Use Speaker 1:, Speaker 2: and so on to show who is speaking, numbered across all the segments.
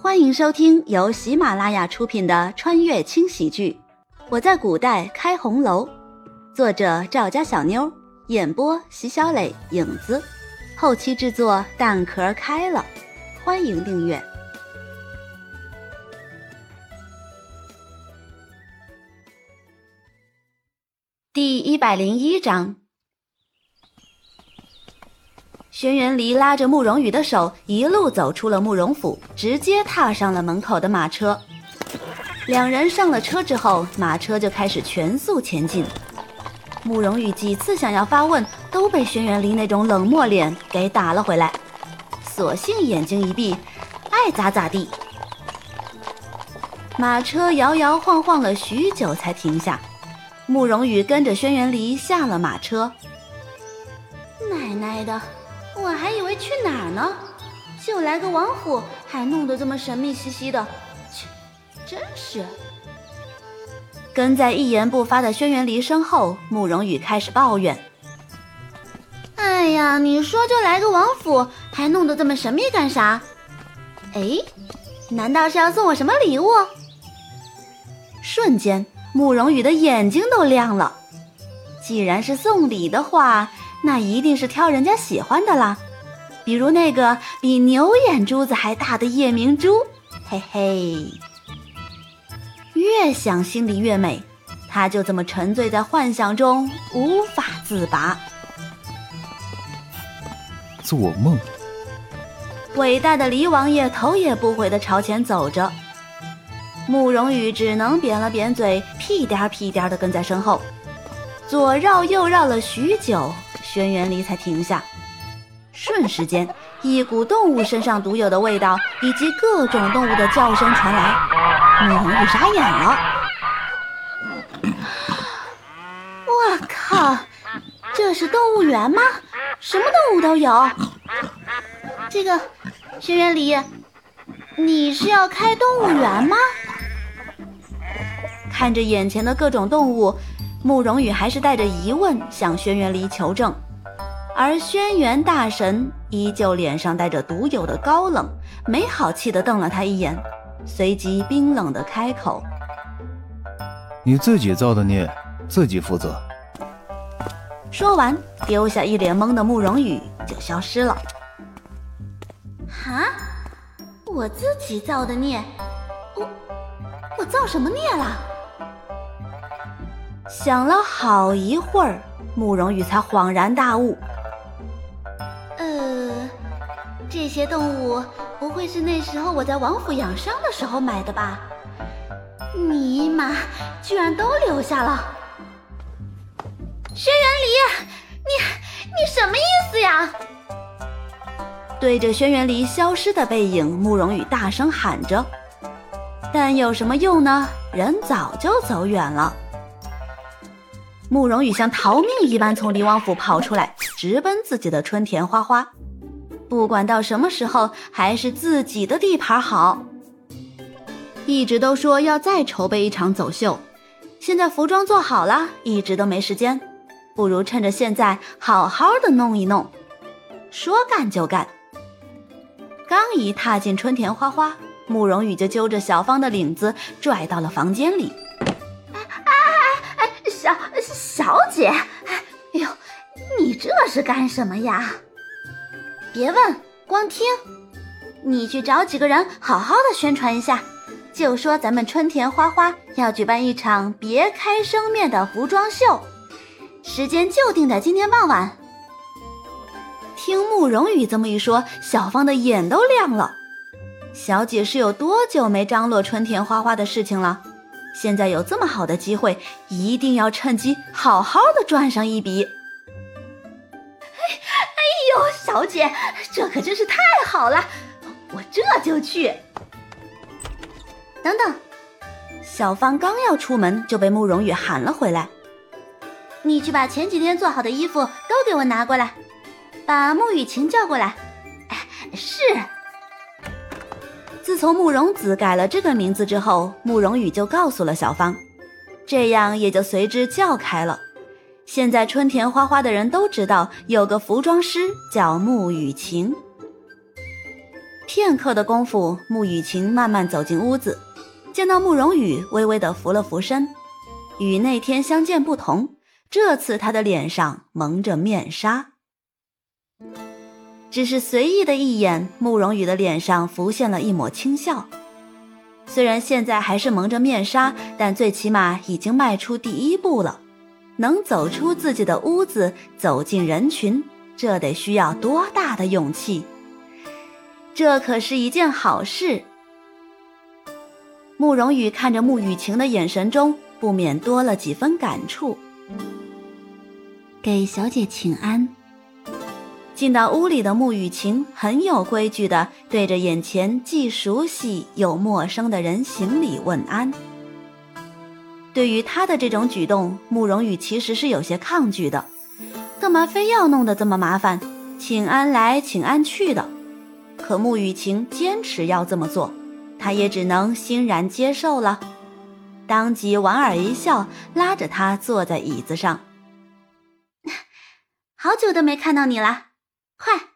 Speaker 1: 欢迎收听由喜马拉雅出品的《穿越轻喜剧》，我在古代开红楼，作者赵家小妞，演播席小磊、影子，后期制作蛋壳开了。欢迎订阅。第一百零一章。轩辕离拉着慕容羽的手，一路走出了慕容府，直接踏上了门口的马车。两人上了车之后，马车就开始全速前进。慕容羽几次想要发问，都被轩辕离那种冷漠脸给打了回来，索性眼睛一闭，爱咋咋地。马车摇摇晃晃了许久才停下，慕容羽跟着轩辕离下了马车。奶奶的！我还以为去哪儿呢，就来个王府，还弄得这么神秘兮兮的，切，真是。跟在一言不发的轩辕离身后，慕容羽开始抱怨：“哎呀，你说就来个王府，还弄得这么神秘干啥？哎，难道是要送我什么礼物？”瞬间，慕容羽的眼睛都亮了。既然是送礼的话，那一定是挑人家喜欢的啦，比如那个比牛眼珠子还大的夜明珠，嘿嘿。越想心里越美，他就这么沉醉在幻想中无法自拔。
Speaker 2: 做梦。
Speaker 1: 伟大的黎王爷头也不回地朝前走着，慕容羽只能扁了扁嘴，屁颠儿屁颠儿地跟在身后，左绕右绕了许久。轩辕离才停下，瞬时间，一股动物身上独有的味道以及各种动物的叫声传来，慕容羽傻眼了。我靠，这是动物园吗？什么动物都有。这个，轩辕离，你是要开动物园吗？看着眼前的各种动物。慕容羽还是带着疑问向轩辕离求证，而轩辕大神依旧脸上带着独有的高冷，没好气地瞪了他一眼，随即冰冷地开口：“
Speaker 2: 你自己造的孽，自己负责。”
Speaker 1: 说完，丢下一脸懵的慕容羽就消失了。哈，我自己造的孽？我我造什么孽了？想了好一会儿，慕容羽才恍然大悟。呃，这些动物不会是那时候我在王府养伤的时候买的吧？尼玛，居然都留下了！轩辕离，你你什么意思呀？对着轩辕离消失的背影，慕容羽大声喊着，但有什么用呢？人早就走远了。慕容羽像逃命一般从离王府跑出来，直奔自己的春田花花。不管到什么时候，还是自己的地盘好。一直都说要再筹备一场走秀，现在服装做好了，一直都没时间，不如趁着现在好好的弄一弄。说干就干。刚一踏进春田花花，慕容羽就揪着小芳的领子拽到了房间里。小姐，哎呦，你这是干什么呀？别问，光听。你去找几个人，好好的宣传一下，就说咱们春田花花要举办一场别开生面的服装秀，时间就定在今天傍晚。听慕容羽这么一说，小芳的眼都亮了。小姐是有多久没张罗春田花花的事情了？现在有这么好的机会，一定要趁机好好的赚上一笔。哎哎呦，小姐，这可真是太好了，我这就去。等等，小芳刚要出门，就被慕容羽喊了回来。你去把前几天做好的衣服都给我拿过来，把慕雨晴叫过来。是。从慕容子改了这个名字之后，慕容羽就告诉了小芳，这样也就随之叫开了。现在春田花花的人都知道有个服装师叫慕雨晴。片刻的功夫，慕雨晴慢慢走进屋子，见到慕容羽，微微的扶了扶身。与那天相见不同，这次他的脸上蒙着面纱。只是随意的一眼，慕容羽的脸上浮现了一抹轻笑。虽然现在还是蒙着面纱，但最起码已经迈出第一步了。能走出自己的屋子，走进人群，这得需要多大的勇气？这可是一件好事。慕容羽看着慕雨晴的眼神中，不免多了几分感触。给小姐请安。进到屋里的穆雨晴很有规矩的对着眼前既熟悉又陌生的人行礼问安。对于他的这种举动，慕容羽其实是有些抗拒的，干嘛非要弄得这么麻烦，请安来请安去的？可穆雨晴坚持要这么做，他也只能欣然接受了，当即莞尔一笑，拉着他坐在椅子上。好久都没看到你了。快，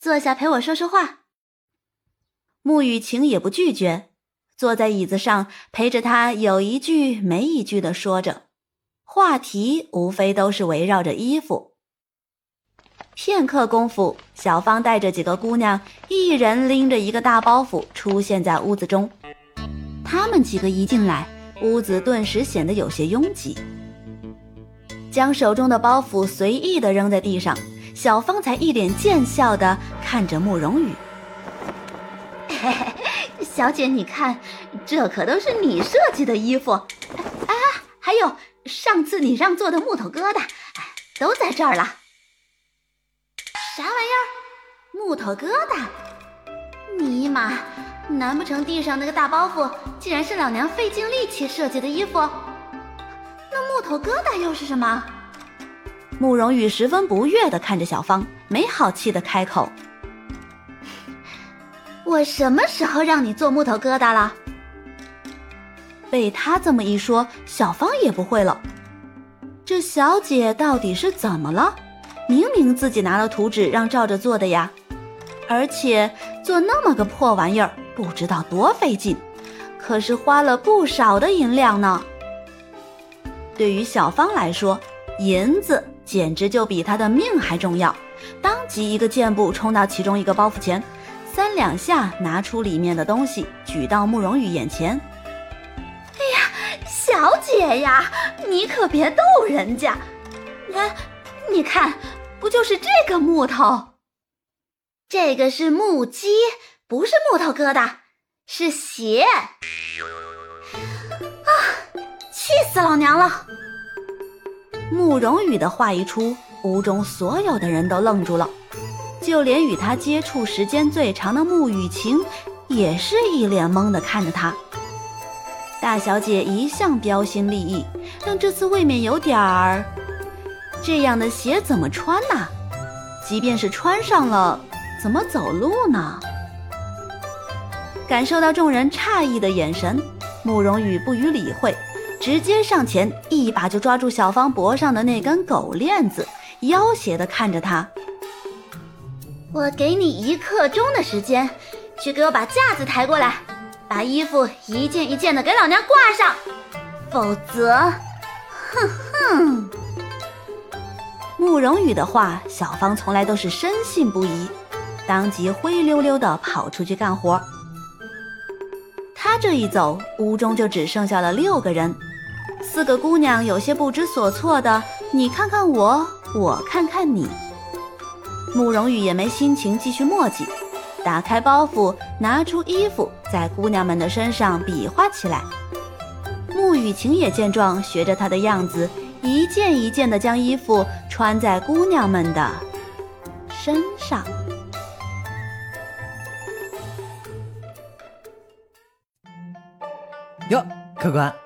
Speaker 1: 坐下陪我说说话。穆雨晴也不拒绝，坐在椅子上陪着他，有一句没一句的说着，话题无非都是围绕着衣服。片刻功夫，小芳带着几个姑娘，一人拎着一个大包袱出现在屋子中。他们几个一进来，屋子顿时显得有些拥挤，将手中的包袱随意的扔在地上。小芳才一脸贱笑的看着慕容羽，嘿嘿，小姐，你看，这可都是你设计的衣服，啊，还有上次你让做的木头疙瘩，都在这儿了。啥玩意儿？木头疙瘩？尼玛，难不成地上那个大包袱，竟然是老娘费尽力气设计的衣服？那木头疙瘩又是什么？慕容羽十分不悦地看着小芳，没好气地开口：“我什么时候让你做木头疙瘩了？”被他这么一说，小芳也不会了。这小姐到底是怎么了？明明自己拿了图纸让照着做的呀，而且做那么个破玩意儿，不知道多费劲，可是花了不少的银两呢。对于小芳来说，银子。简直就比他的命还重要！当即一个箭步冲到其中一个包袱前，三两下拿出里面的东西，举到慕容羽眼前。哎呀，小姐呀，你可别逗人家！哎，你看，不就是这个木头？这个是木屐，不是木头疙瘩，是鞋！啊，气死老娘了！慕容羽的话一出，屋中所有的人都愣住了，就连与他接触时间最长的慕雨晴，也是一脸懵的看着他。大小姐一向标新立异，但这次未免有点儿……这样的鞋怎么穿呢？即便是穿上了，怎么走路呢？感受到众人诧异的眼神，慕容羽不予理会。直接上前，一把就抓住小芳脖上的那根狗链子，要挟的看着她：“我给你一刻钟的时间，去给我把架子抬过来，把衣服一件一件的给老娘挂上，否则……哼哼！”慕容羽的话，小芳从来都是深信不疑，当即灰溜溜的跑出去干活。他这一走，屋中就只剩下了六个人。四个姑娘有些不知所措的，你看看我，我看看你。慕容羽也没心情继续墨迹，打开包袱，拿出衣服，在姑娘们的身上比划起来。慕雨晴也见状，学着他的样子，一件一件的将衣服穿在姑娘们的身上。
Speaker 3: 哟，客官。